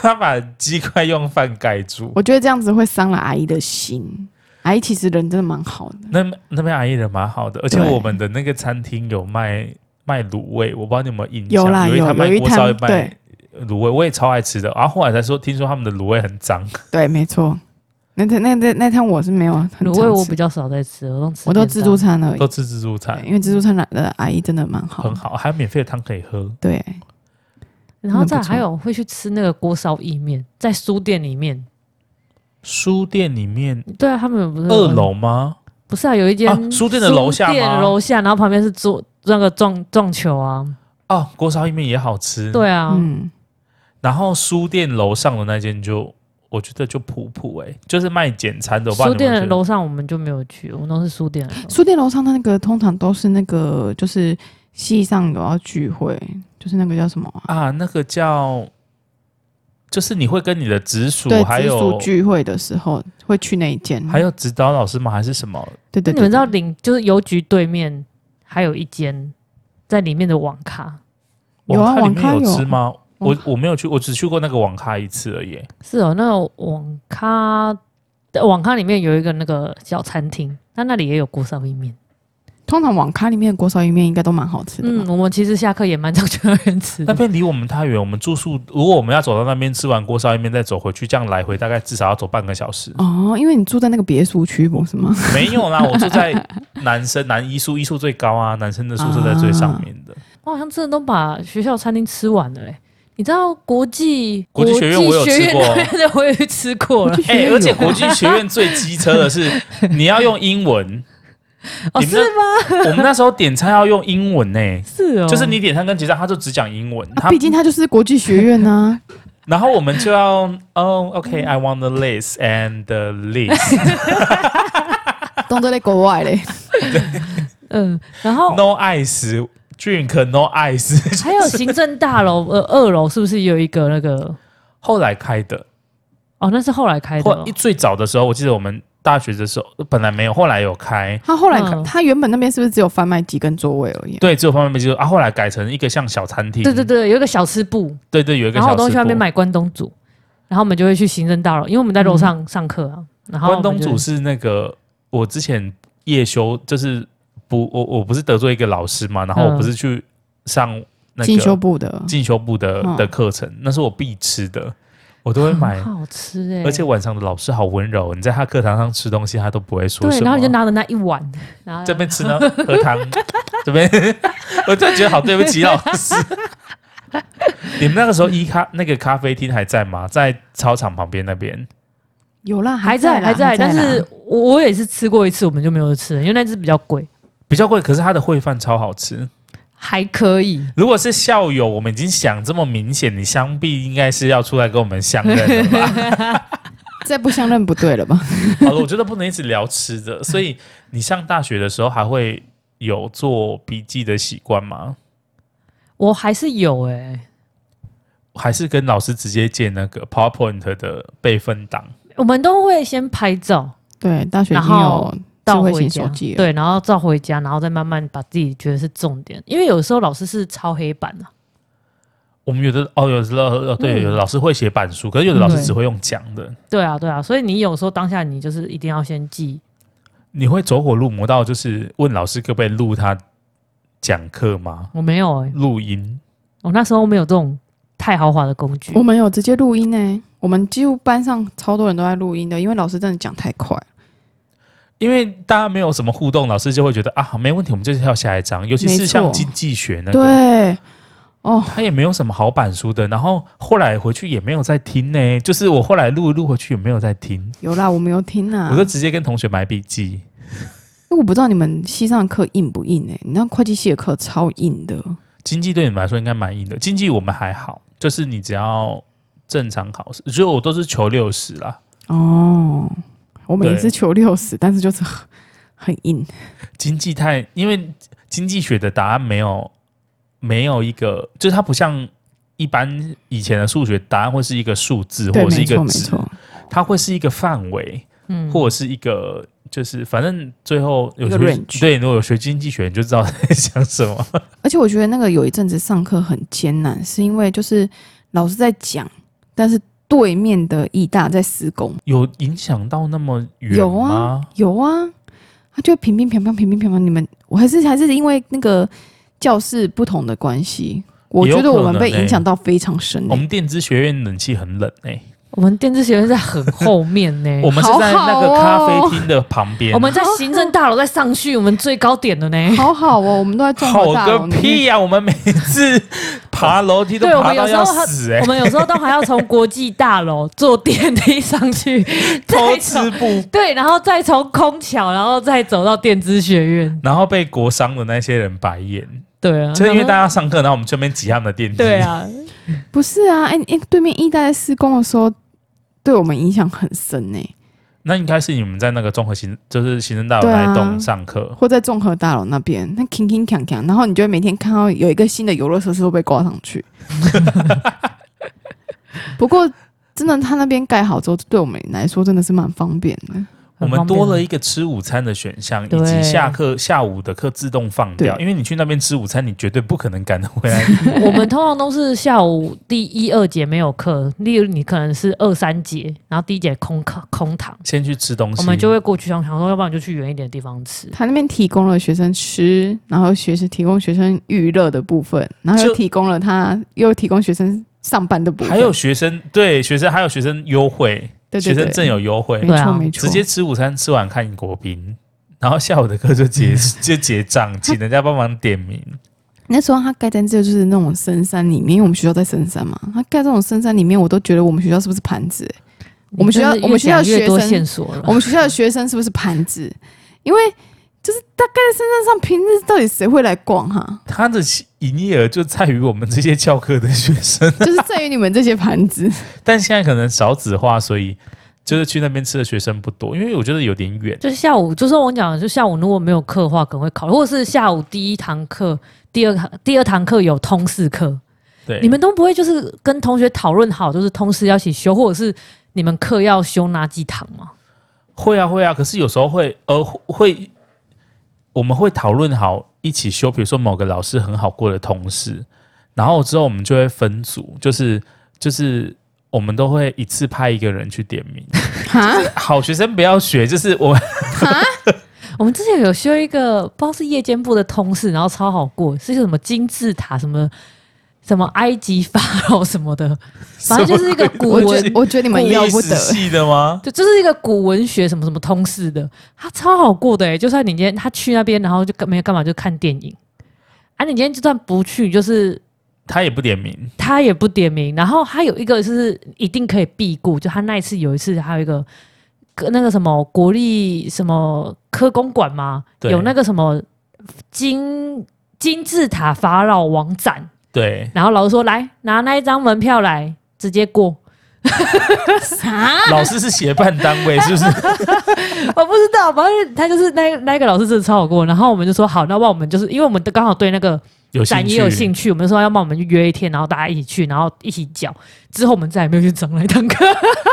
S1: 他把鸡块用饭盖住，
S3: 我觉得这样子会伤了阿姨的心。阿姨其实人真的蛮好的，
S1: 那那边阿姨人蛮好的，而且我们的那个餐厅有卖卖卤味，我不知道你有没有印象？
S3: 有啦，有有一摊卖
S1: 卤味，我也超爱吃的。然后后来才说，听说他们的卤味很脏。
S3: 对，没错。那天那那那天我是没有卤
S2: 味，我比较少在吃，我都吃，
S3: 我都自助餐而已，
S1: 都吃自助餐，
S3: 因为自助餐的阿姨真的蛮好，
S1: 很好，还有免费的汤可以喝。
S3: 对。
S2: 然后再还有会去吃那个锅烧意面，在书店里面。
S1: 书店里面，
S2: 对啊，他们不是
S1: 二楼吗？
S2: 不是啊，有一间
S1: 书店的楼下吗？
S2: 楼下，然后旁边是做那个撞撞球啊。
S1: 哦，锅烧意面也好吃。
S2: 对啊，
S3: 嗯。
S1: 然后书店楼上的那间就，我觉得就普普哎，就是卖简餐的。
S2: 书店楼上我们就没有去，我们都是书店。
S3: 书店楼上的那个通常都是那个，就是系上有要聚会。就是那个叫什么啊？
S1: 啊那个叫，就是你会跟你的直属还有
S3: 直聚会的时候会去那一间，
S1: 还有指导老师吗？还是什么？
S3: 对对，对，对，
S2: 你们知道领就是邮局对面还有一间在里面的网咖，
S3: 有啊，网咖
S1: 有吃吗？我我没有去，我只去过那个网咖一次而已。
S2: 是哦，那个网咖网咖里面有一个那个小餐厅，它那里也有锅烧意面。
S3: 通常网咖里面的锅烧意面应该都蛮好吃的。
S2: 嗯，我们其实下课也蛮常去那边吃。
S1: 那边离我们太远，我们住宿如果我们要走到那边吃完锅烧意面再走回去，这样来回大概至少要走半个小时。
S3: 哦，因为你住在那个别墅区不是吗？
S1: 没有啦，我住在男生男一宿，一宿最高啊，男生的宿舍在最上面的。啊、
S2: 我好像真的都把学校餐厅吃完了嘞、欸。你知道国际
S1: 国际学院我有吃过，
S2: 我也去吃过了。
S1: 哎、欸，而且国际学院最机车的是 你要用英文。
S2: 哦，是吗？
S1: 我们那时候点餐要用英文呢、欸，
S2: 是哦，
S1: 就是你点餐跟结账，他就只讲英文。
S3: 他毕竟他就是国际学院呢、啊。
S1: 然后我们就要，哦，OK，I、okay, want the list and the list。
S3: 都在国外嘞。
S2: 嗯，然后
S1: No ice drink，No ice。
S2: 还有行政大楼呃二楼是不是有一个那个
S1: 后来开的？
S2: 哦，那是后来开的、哦。
S1: 最早的时候，我记得我们。大学的时候本来没有，后来有开。
S3: 他后来他原本那边是不是只有贩卖机跟座位而已？
S1: 对，只有贩卖机。啊，后来改成一个像小餐厅。
S2: 对对对，有一个小吃部。
S1: 对对，有一个小吃部。
S2: 然后我都去那边买关东煮，然后我们就会去行政大楼，因为我们在楼上上课啊。然后
S1: 关东煮是那个我之前夜修，就是不我我不是得罪一个老师嘛，然后我不是去上那个
S3: 进修部的
S1: 进修部的的课程，那是我必吃的。我都会买，
S2: 好吃哎、欸！
S1: 而且晚上的老师好温柔，你在他课堂上吃东西，他都不会说什么。
S2: 对，然后你就拿着那一碗，然后
S1: 这边吃呢，喝汤，这边，我真的觉得好对不起老师。你们那个时候一咖那个咖啡厅还在吗？在操场旁边那边
S3: 有啦，
S2: 还在还在，但是我也是吃过一次，我们就没有吃了，因为那只比较贵，
S1: 比较贵。可是它的烩饭超好吃，
S2: 还可以。
S1: 如果是校友，我们已经想这么明显，你相必应该是要出来跟我们相认了吧？
S3: 再不相认不对了吧？
S1: 好了，我觉得不能一直聊吃的。所以你上大学的时候还会有做笔记的习惯吗？
S2: 我还是有哎、欸，
S1: 还是跟老师直接借那个 PowerPoint 的备份档。
S2: 我们都会先拍照，
S3: 对，大学已经有智慧型手机了，
S2: 对，然后照回家，然后再慢慢把自己觉得是重点。因为有时候老师是抄黑板的、啊，
S1: 我们有的哦，有的哦，对，有的老师会写板书，可是有的老师只会用讲的、嗯。
S2: 对啊，对啊，所以你有时候当下你就是一定要先记。
S1: 你会走火入魔到就是问老师可不可以录他？讲课吗？
S2: 我没有哎、欸，
S1: 录音。
S2: 我那时候没有这种太豪华的工具。
S3: 我们有直接录音呢、欸。我们几乎班上超多人都在录音的，因为老师真的讲太快。
S1: 因为大家没有什么互动，老师就会觉得啊，没问题，我们就跳下一章。尤其是像经济学那个，
S3: 对哦，
S1: 他也没有什么好板书的。然后后来回去也没有再听呢、欸，就是我后来录录回去也没有再听。
S3: 有啦，我没有听啊，
S1: 我就直接跟同学买笔记。
S3: 因为我不知道你们系上课硬不硬哎、欸？你那会计系的课超硬的。
S1: 经济对你们来说应该蛮硬的，经济我们还好，就是你只要正常考试，所以我都是求六十啦。
S3: 哦，我们也是求六十，但是就是很很硬。
S1: 经济太，因为经济学的答案没有没有一个，就是它不像一般以前的数学答案会是一个数字或者是一个值，它会是一个范围，嗯，或者是一个。就是反正最后有学对，如果有学经济学，你就知道在想什么。
S3: 而且我觉得那个有一阵子上课很艰难，是因为就是老师在讲，但是对面的艺大在施工，
S1: 有影响到那么远吗？
S3: 有啊，有啊，他就平平平平平平平平。你们我还是还是因为那个教室不同的关系，我觉得我们被影响到非常深、欸。
S1: 我们电子学院冷气很冷诶、欸。
S2: 我们电子学院在很后面呢，
S1: 我们是在那个咖啡厅的旁边。
S2: 我们在行政大楼再上去，我们最高点的呢。
S3: 好好哦，我们都在综合大楼。
S1: 好个屁呀！我们每次爬楼梯都爬到要死 哎。
S2: 我们有时候都还要从国际大楼坐电梯上去，
S1: 偷吃不。
S2: 对，然后再从空桥，然后再走到电子学院，
S1: 然后被国商的那些人白眼。
S2: 对啊，
S1: 就是因为大家上课，然后我们这边挤他们的电梯。
S2: 对啊，
S3: 不是啊，哎哎，对面一代在施工的时候。对我们影响很深呢、欸。
S1: 那应该是你们在那个综合行，就是行政大楼那栋上课，
S3: 或在综合大楼那边，那铿铿锵锵，然后你就会每天看到有一个新的游乐设施会被挂上去。不过，真的，他那边盖好之后，对我们来说真的是蛮方便的。
S1: 我们多了一个吃午餐的选项，以及下课下午的课自动放掉。因为你去那边吃午餐，你绝对不可能赶得回来。
S2: 我们通常都是下午第一二节没有课，例如你可能是二三节，然后第一节空课空堂，
S1: 先去吃东西。
S2: 我们就会过去，想说，要不然就去远一点的地方吃。
S3: 他那边提供了学生吃，然后学生提供学生娱乐的部分，然后又提供了他又提供学生上班的部分，
S1: 还有学生对学生还有学生优惠。对对对，学生证有优惠，
S3: 没错没错，
S1: 直接吃午餐，吃完看国宾，然后下午的课就结就结账，请人家帮忙点名。
S3: 那时候他盖在这就是那种深山里面，因为我们学校在深山嘛，他盖这种深山里面，我都觉得我们学校是不是盘子？我们学校我们学校的学生，我们学校的学生是不是盘子？因为。就是大概在山上，平日到底谁会来逛哈？
S1: 他的营业额就在于我们这些教课的学生，
S3: 就是在于你们这些盘子。
S1: 但现在可能少子化，所以就是去那边吃的学生不多，因为我觉得有点远。
S2: 就是下午，就是我讲，就下午如果没有课的话，可能会考虑，或者是下午第一堂课、第二堂、第二堂课有通识课，
S1: 对，
S2: 你们都不会就是跟同学讨论好，就是通识要一起修，或者是你们课要修哪几堂吗？
S1: 会啊，会啊，可是有时候会呃会。我们会讨论好一起修，比如说某个老师很好过的同事，然后之后我们就会分组，就是就是我们都会一次派一个人去点名。就是、好学生不要学，就是我们。
S2: 我们之前有修一个不知道是夜间部的通识，然后超好过，是一个什么金字塔什么什么埃及法老什么的，反正就是一个古文。
S3: 我觉得，你们要不得
S1: 系的吗？
S2: 就这是一个古文学什么什么通识的，他超好过的哎、欸。就算你今天他去那边，然后就没干嘛，就看电影。啊，你今天就算不去，就是
S1: 他也不点名，
S2: 他也不点名。然后他有一个是一定可以避顾，就他那一次有一次还有一个那个什么国立什么科公馆嘛，有那个什么金金字塔法老王展。
S1: 对，
S2: 然后老师说：“来拿那一张门票来，直接过。”
S3: 啥？
S1: 老师是协办单位是不是？
S2: 我不知道，反正他就是那那个老师真的超好过。然后我们就说：“好，那我们就是因为我们都刚好对那个展也有兴趣，我们就说要帮我们约一天，然后大家一起去，然后一起讲。之后我们再也没有去上那堂课，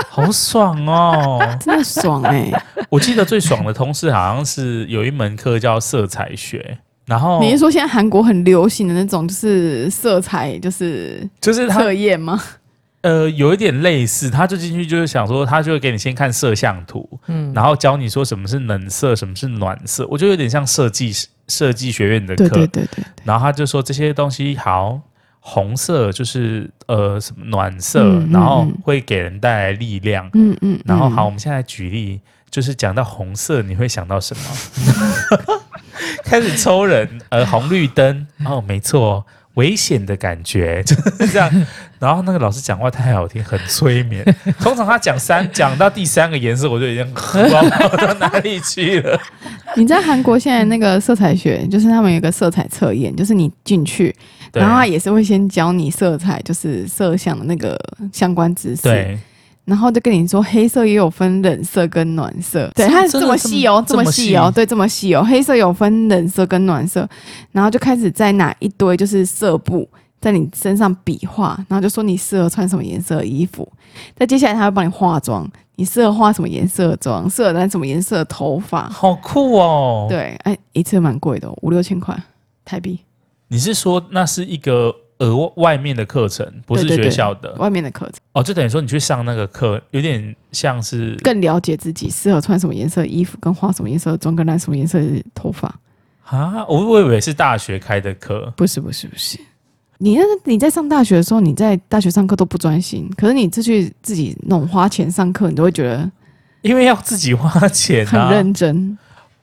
S1: 好爽哦，
S3: 真的爽哎、欸！
S1: 我记得最爽的同事好像是有一门课叫色彩学。”然后
S3: 你是说现在韩国很流行的那种，就是色彩，就是
S1: 就是
S3: 测验吗？
S1: 呃，有一点类似，他就进去就是想说，他就会给你先看色相图，嗯，然后教你说什么是冷色，什么是暖色，我觉得有点像设计设计学院的课，
S3: 对对对对。
S1: 然后他就说这些东西好，红色就是呃什么暖色，
S3: 嗯嗯、
S1: 然后会给人带来力量，
S3: 嗯嗯。
S1: 然后好，我们现在举例，就是讲到红色，你会想到什么？开始抽人，呃，红绿灯 哦，没错，危险的感觉就是 这样。然后那个老师讲话太好听，很催眠。通常他讲三讲到第三个颜色，我就已经不知道跑到哪里去了。
S3: 你在韩国现在那个色彩学，就是他们有一个色彩测验，就是你进去，然后他也是会先教你色彩，就是色相的那个相关知识。对。然后就跟你说，黑色也有分冷色跟暖色，对，它是这么细哦，这么细哦，对，这么细哦，黑色有分冷色跟暖色，然后就开始在拿一堆就是色布在你身上比划，然后就说你适合穿什么颜色的衣服，再接下来他会帮你化妆，你适合化什么颜色的妆，适合染什么颜色的头发，
S1: 好酷哦，
S3: 对，哎，一次蛮贵的，五六千块台币，
S1: 你是说那是一个？额外面的课程不是学校的，
S3: 外面的课程
S1: 哦，就等于说你去上那个课，有点像是
S3: 更了解自己适合穿什么颜色的衣服，跟画什么颜色的妆，跟染什么颜色的头发
S1: 啊。我我以为是大学开的课，
S3: 不是不是不是。你那你在上大学的时候，你在大学上课都不专心，可是你自去自己弄花钱上课，你都会觉得，
S1: 因为要自己花钱，啊，
S3: 很认真。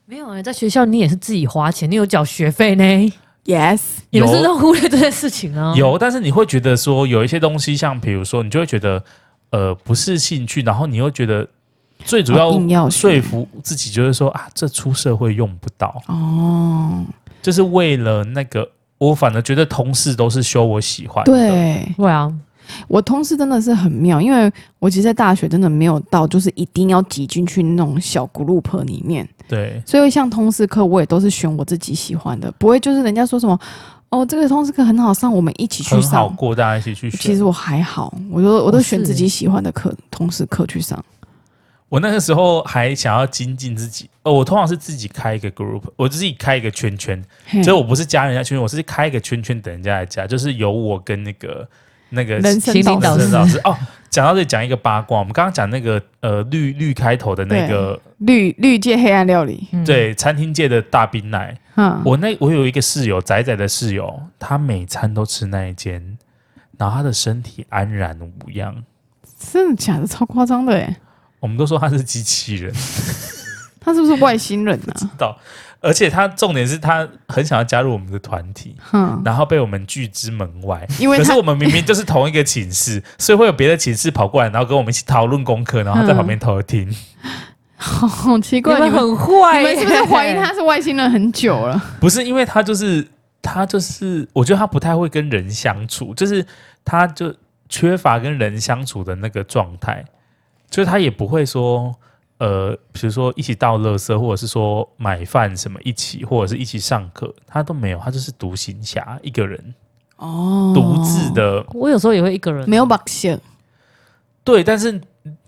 S2: 没有啊，在学校你也是自己花钱，你有缴学费呢。
S3: Yes，
S2: 你们是都忽略这件事情啊？
S1: 有，但是你会觉得说有一些东西，像比如说，你就会觉得呃不是兴趣，然后你又觉得最主要说服自己就是说啊，这出社会用不到哦，就是为了那个，我反而觉得同事都是修我喜欢的，
S3: 对，
S2: 对啊。
S3: 我同事真的是很妙，因为我其实，在大学真的没有到，就是一定要挤进去那种小 group 里面。
S1: 对，
S3: 所以像通识课，我也都是选我自己喜欢的，不会就是人家说什么哦，这个通识课很好上，我们一起去上，
S1: 好过大家一起去。
S3: 其实我还好，我都我都选自己喜欢的课，通识课去上。
S1: 我那个时候还想要精进自己，哦，我通常是自己开一个 group，我自己开一个圈圈，所以我不是加人家圈圈，我是开一个圈圈等人家来加，就是有我跟那个。那个
S3: 人生导师，
S1: 导师哦，讲到这里讲一个八卦，我们刚刚讲那个呃绿绿开头的那个
S3: 绿绿界黑暗料理，
S1: 对，餐厅界的大冰奶。嗯，我那我有一个室友仔仔的室友，他每餐都吃那一间，然后他的身体安然无恙。
S3: 真的假的？超夸张的哎！
S1: 我们都说他是机器人，
S3: 他是不是外星人呢？
S1: 不知道。而且他重点是他很想要加入我们的团体，嗯，然后被我们拒之门外。因为可是我们明明就是同一个寝室，所以会有别的寝室跑过来，然后跟我们一起讨论功课，然后在旁边偷听。
S3: 好、奇怪，
S2: 你们很坏，
S3: 你们是不是怀疑他是外星人很久了？
S1: 不是，因为他就是他就是，我觉得他不太会跟人相处，就是他就缺乏跟人相处的那个状态，就是他也不会说。呃，比如说一起倒垃圾，或者是说买饭什么一起，或者是一起上课，他都没有，他就是独行侠一个人哦，独自的。
S2: 我有时候也会一个人，
S3: 没有把线。
S1: 对，但是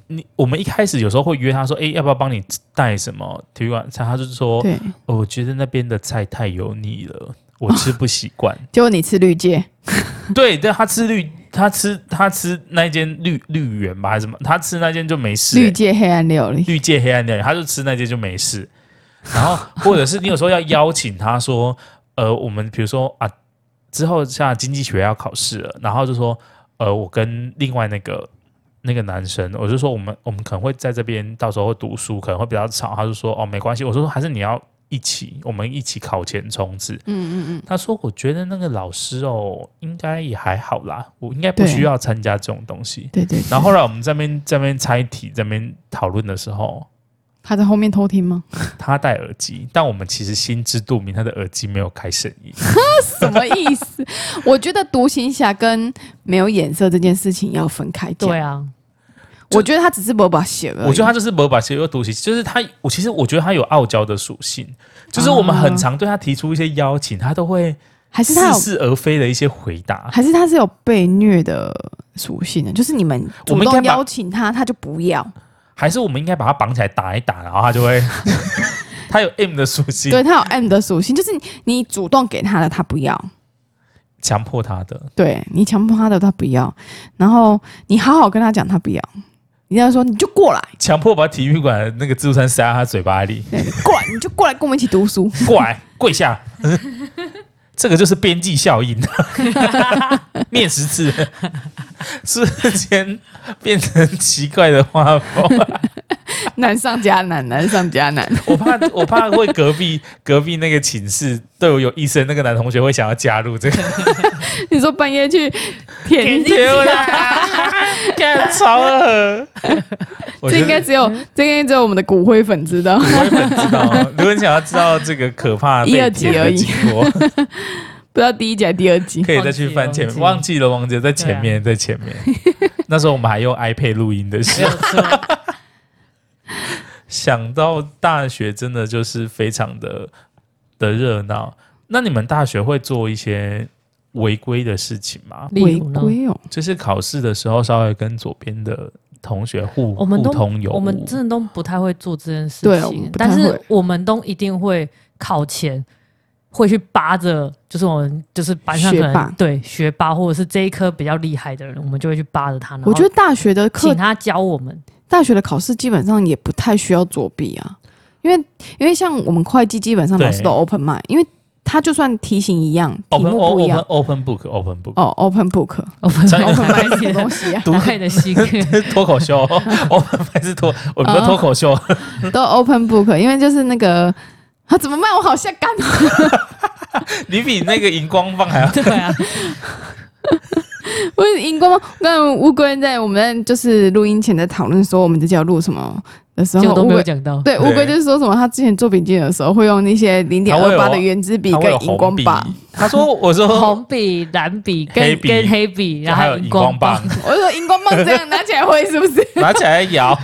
S1: 你我们一开始有时候会约他说，哎，要不要帮你带什么体育馆餐？他就是说，对、哦，我觉得那边的菜太油腻了，我吃不习惯。
S3: 结果你吃绿界，
S1: 对，但他吃绿。他吃他吃那间绿绿园吧还是什么？他吃那间就没事，欸。
S3: 绿界黑暗料理，
S1: 绿界黑暗料理，他就吃那间就没事。然后 或者是你有时候要邀请他说，呃，我们比如说啊，之后像经济学要考试了，然后就说，呃，我跟另外那个那个男生，我就说我们我们可能会在这边到时候会读书，可能会比较吵。他就说哦，没关系。我说还是你要一起，我们一起考前冲刺。嗯嗯嗯。他说我觉得那个老师哦，应该也还好啦，我应该不需要参加这种东西。
S3: 对对，对。
S1: 然后后来我们这边这边猜题，这边讨论的时候。
S3: 他在后面偷听吗？
S1: 他戴耳机，但我们其实心知肚明，他的耳机没有开声音。
S3: 什么意思？我觉得独行侠跟没有眼色这件事情要分开讲。
S2: 对啊，
S3: 我觉得他只是没把写而已。
S1: 我觉得他就是没把写又独行，就是他。我其实我觉得他有傲娇的属性，就是我们很常对他提出一些邀请，他都会还是似是而非的一些回答，
S3: 还是他是有被虐的属性的？就是你们主动邀请他，他就不要。
S1: 还是我们应该把他绑起来打一打，然后他就会，他有 M 的属性，
S3: 对他有 M 的属性，就是你主动给他的，他不要，
S1: 强迫他的，
S3: 对你强迫他的，他不要，然后你好好跟他讲，他不要，你要说你就过来，
S1: 强迫把体育馆那个自助餐塞到他嘴巴里，
S3: 过来你就过来跟我们一起读书，
S1: 过来跪下。这个就是边际效应，念十次，瞬间变成奇怪的画风，
S3: 难上加难，难上加难。
S1: 我怕，我怕会隔壁 隔壁那个寝室对我有意思的那个男同学会想要加入这个。
S3: 你说半夜去舔
S1: 丢啦，干超恶。
S3: 这应该只有这应该只有我们的骨灰粉知道。骨灰
S1: 粉知道，如果你想要知道这个可怕
S3: 一二集而已，不知道第一集还是第二集，
S1: 可以再去翻前面。忘记了，忘记了，在前面，在前面。那时候我们还用 iPad 录音的时候。想到大学真的就是非常的的热闹。那你们大学会做一些违规的事情吗？
S3: 违规哦，
S1: 就是考试的时候稍微跟左边的。同学互互通有，
S2: 我们真的都不太会做这件事情，但是我们都一定会考前会去扒着，就是我们就是班上可能学霸对学霸或者是这一科比较厉害的人，我们就会去扒着他。
S3: 我觉得大学的课
S2: 请他教我们，
S3: 大学的考试基本上也不太需要作弊啊，因为因为像我们会计基本上老师都 open mind，因为。他就算题型一样，题目不一样。
S1: Open book，Open book。
S3: 哦，Open book，Open mind 是什么东西啊？
S2: 独特的习惯，
S1: 脱口秀。Open mind 是脱，我们脱口秀
S3: 都 Open book，因为就是那个他怎么卖我好下干？
S1: 你比那个荧光棒还要
S2: 对啊！
S3: 不是荧光棒，刚刚乌龟在我们就是录音前在讨论说，我们这叫录什么？的时候
S2: 都没有讲到，
S3: 对乌龟就是说什么，他之前做笔记的时候会用那些零点二八的圆珠笔跟荧光棒。
S1: 他说：“我说
S2: 红笔、蓝笔跟跟黑笔，然后还有荧光棒。
S3: 我说荧光棒这样拿起来会是不是？
S1: 拿起来摇。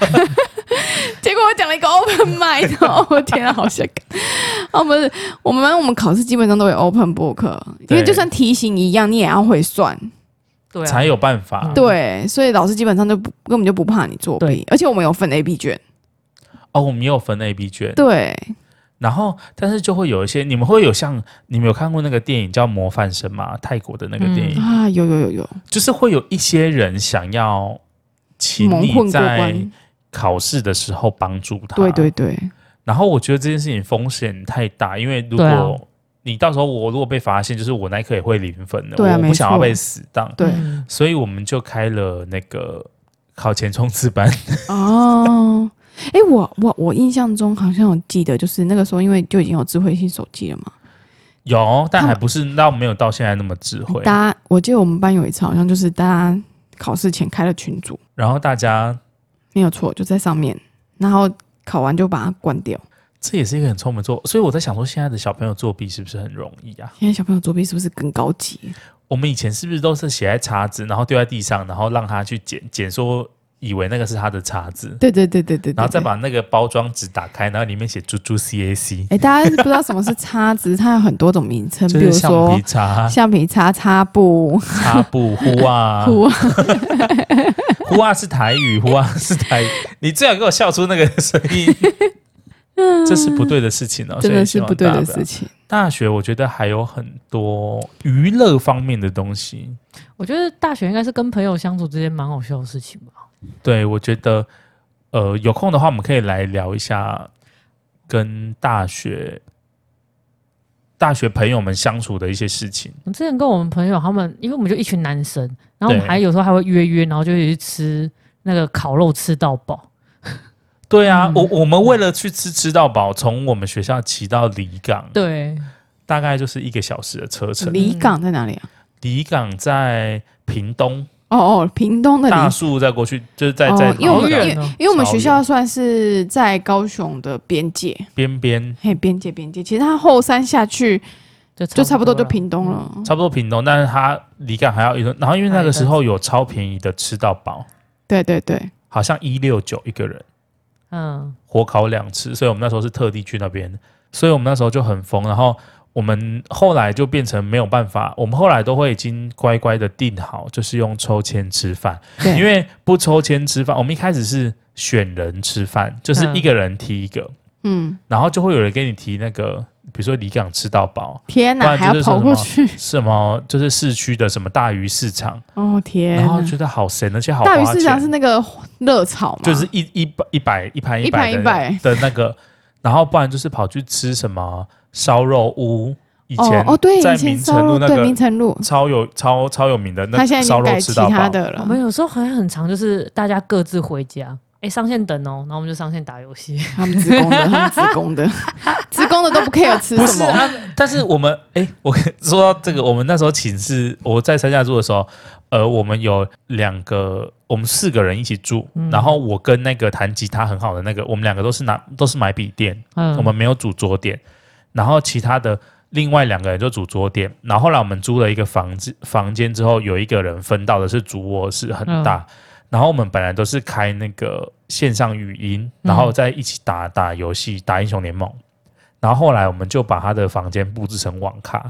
S3: 结果我讲了一个 open mind，我天啊，好吓人！我们我们我们考试基本上都有 open book，因为就算题型一样，你也要会算。”
S2: 对、啊，
S1: 才有办法。
S3: 嗯、对，所以老师基本上就不根本就不怕你作弊，而且我们有分 A、B 卷。
S1: 哦，我们也有分 A、B 卷。
S3: 对，
S1: 然后但是就会有一些，你们会有像你们有看过那个电影叫《模范生》吗？泰国的那个电影、嗯、
S3: 啊，有有有有，
S1: 就是会有一些人想要请你在考试的时候帮助他。
S3: 对对对。
S1: 然后我觉得这件事情风险太大，因为如果你到时候我如果被发现，就是我那一刻也会零分的。对啊，我不想要被死当。
S3: 对，
S1: 所以我们就开了那个考前冲刺班。
S3: 哦，哎、欸，我我我印象中好像有记得，就是那个时候因为就已经有智慧型手机了嘛。
S1: 有，但还不是到没有到现在那么智慧。
S3: 大家，我记得我们班有一次好像就是大家考试前开了群组，
S1: 然后大家
S3: 没有错就在上面，然后考完就把它关掉。
S1: 这也是一个很聪明做，所以我在想说，现在的小朋友作弊是不是很容易啊？
S3: 现在小朋友作弊是不是更高级？
S1: 我们以前是不是都是写在叉子，然后丢在地上，然后让他去捡捡，说以为那个是他的叉子？
S3: 对对对对对，
S1: 然后再把那个包装纸打开，然后里面写“猪猪 CAC”。
S3: 哎，大家不知道什么是叉子，它有很多种名称，比如说
S1: 橡皮擦、
S3: 橡皮擦、擦布、
S1: 擦布、呼啊、呼啊、呼啊是台语，呼啊是台语。你最好给我笑出那个声音。这是不对的事情哦，
S3: 真的是不对的事情。
S1: 大学我觉得还有很多娱乐方面的东西。
S2: 我觉得大学应该是跟朋友相处之间蛮好笑的事情吧。
S1: 对，我觉得呃有空的话，我们可以来聊一下跟大学大学朋友们相处的一些事情。
S2: 我之前跟我们朋友他们，因为我们就一群男生，然后我
S1: 们
S2: 还有时候还会约约，然后就去吃那个烤肉，吃到饱。
S1: 对啊，
S2: 嗯
S1: 我我们为了去吃吃到饱，从我们学校骑到离港，
S2: 对，
S1: 大概就是一个小时的车程。
S3: 离港在哪里啊？
S1: 离港在屏东，
S3: 哦哦，屏东的
S1: 大
S3: 离。
S1: 树再过去就是在在
S3: 哦，因为我们因为我
S1: 们
S3: 学校算是在高雄的边界，
S1: 边边，
S3: 嘿，边界边界。其实它后山下去
S2: 就
S3: 就差不多就屏东了。
S1: 差不多屏东，但是它离港还要一段，然后因为那个时候有超便宜的吃到饱，
S3: 对对对，
S1: 好像一六九一个人。
S2: 嗯，
S1: 火烤两次，所以我们那时候是特地去那边，所以我们那时候就很疯。然后我们后来就变成没有办法，我们后来都会已经乖乖的定好，就是用抽签吃
S3: 饭。
S1: 因为不抽签吃饭，我们一开始是选人吃饭，就是一个人提一个，
S3: 嗯，
S1: 然后就会有人给你提那个，比如说离港吃到饱，
S3: 天哪，还要跑过去，
S1: 什么就是市区的什么大鱼市场，
S3: 哦天哪！
S1: 然后觉得好神，而且好。
S3: 大鱼市场是那个热炒嘛，
S1: 就是一一百一百一盘
S3: 一一百。
S1: 的那个，然后不然就是跑去吃什么烧肉屋，以前
S3: 哦哦对，
S1: 在
S3: 以前
S1: 明城路那个
S3: 明城路，
S1: 超有超超有名的那烧肉吃到饱，
S3: 他的了。
S2: 我。们有时候好像很长就是大家各自回家，哎，上线等哦，然后我们就上线打游戏。
S3: 他们职工的，他们职工的，职工的都不 care 吃什么。
S1: 不是啊，但是我们哎，我跟说到这个，我们那时候寝室我在三下住的时候，呃，我们有两个，我们四个人一起住，
S2: 嗯。
S1: 然后我跟那个弹吉他很好的那个，我们两个都是拿都是买笔电，
S2: 嗯，
S1: 我们没有组桌垫，然后其他的另外两个人就煮桌垫。然后后来我们租了一个房子房间之后，有一个人分到的是主卧室很大。然后我们本来都是开那个线上语音，然后在一起打打游戏，打英雄联盟。然后后来我们就把他的房间布置成网咖，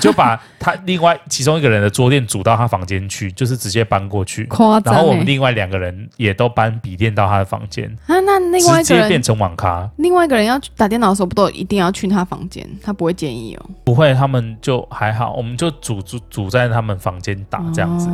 S1: 就把他 另外其中一个人的桌垫组到他房间去，就是直接搬过去。
S3: 夸张、欸。
S1: 然后我们另外两个人也都搬笔电到他的房间，
S3: 啊，那另外一个人，
S1: 直接变成网咖。
S3: 另外一个人要去打电脑的时候，不都一定要去他房间？他不会建议哦。
S1: 不会，他们就还好，我们就组组组在他们房间打这样子，
S3: 哦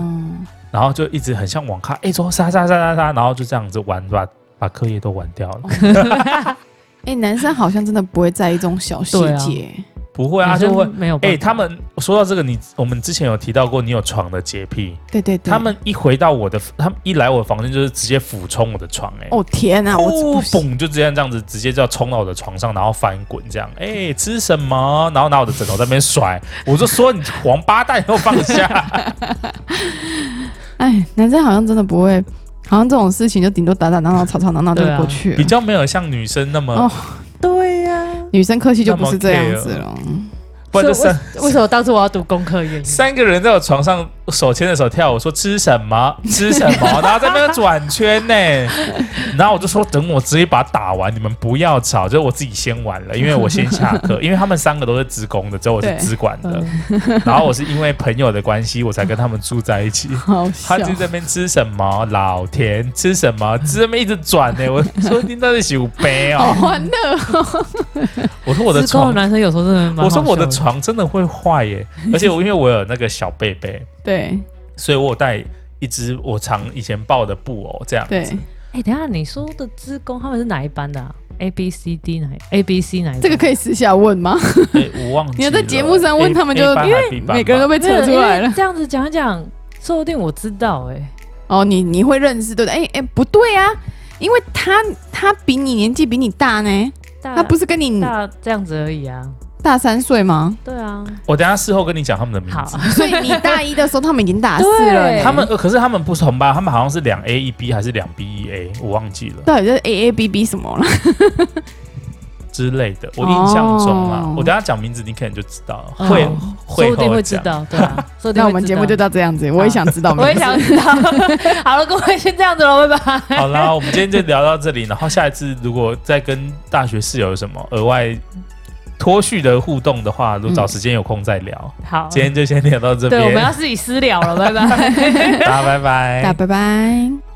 S1: 然后就一直很像网咖，哎，走杀杀杀杀杀，然后就这样子玩，把把课业都玩掉了。
S3: 哎、男生好像真的不会在意这种小细节。
S1: 不会啊，就会。
S2: 没有。
S1: 哎，他们说到这个，你我们之前有提到过，你有床的洁癖。
S3: 对对对，
S1: 他们一回到我的，他们一来我的房间就是直接俯冲我的床、哎，
S3: 哦天哪、啊，我
S1: 哦嘣就直接这样子，直接就要冲到我的床上，然后翻滚这样。哎，吃什么？然后拿我的枕头在那边甩，我就说你王八蛋，给我放下。
S3: 哎，男生好像真的不会，好像这种事情就顶多打打闹闹、吵吵闹闹就过去了。
S1: 比较没有像女生那么，
S3: 哦
S2: 对呀、
S3: 女生客气就不是这样子了。
S1: 不然就三
S2: 为为什么当初我要读工科原因？
S1: 三个人在我床上手牵着手跳舞，说吃什么 吃什么，然后在那边转圈呢。然后我就说等我直接把它打完，你们不要吵，就是我自己先玩了，因为我先下课，因为他们三个都是职工的，只有我是资管的。然后我是因为朋友的关系，我才跟他们住在一起。
S3: 好笑
S1: 他就在那边吃什么老田吃什么，在那边一直转呢。我说你到底是有病
S3: 好
S1: 哦？
S3: 欢 乐。
S1: 我说我的床，
S2: 男生有时候真的
S1: 我说我的床真的会坏耶，而且我因为我有那个小贝贝。
S3: 对
S1: 所以我有带一只我常以前抱的布偶这样子。
S3: 对，
S2: 哎、等下你说的职工他们是哪一班的、啊、？A B C D 哪 A B C 哪一班？
S3: 这个可以私下问吗？
S1: 欸我忘记了。
S3: 你要在节目上
S1: 问
S3: 他们就
S1: 吧
S3: 每个人都被扯出来了。
S2: 这样子讲一讲，说不定我知道哎、
S3: 哦，你你会认识对不对？哎哎，不对啊，因为他他比你年纪比你大呢，
S2: 大
S3: 他不是跟你
S2: 大这样子而已啊。
S3: 大三岁吗？
S2: 对啊，
S1: 我等下事后跟你讲他们的名
S2: 好
S1: 字。，
S3: 所以你大一的时候他们已经大四了 对。
S1: 他们、呃可是他们不是同班，他们好像是两 A 一 B 还是两 B 一 A，我忘记了
S3: 到底是 A A B B 什么了？
S1: 之类的。我印象中啊，
S3: 哦
S1: 我等下讲名字，你可能就知道了。
S2: 哦
S1: 会
S2: 说不定
S1: 会后。
S2: 会知道，对啊，
S3: 那我们节目就到这样子，我也想知道名字。
S2: 我也想知道。好了，各位先这样子了，拜拜。
S1: 好啦，我们今天就聊到这里，然后下一次如果再跟大学室友有什么额外脱序的互动的话，如果找时间有空再聊。
S2: 好，
S1: 今天就先聊到这边，
S2: 对，我们要自己私聊了，拜拜。
S1: 大家拜拜，
S3: 大家拜拜。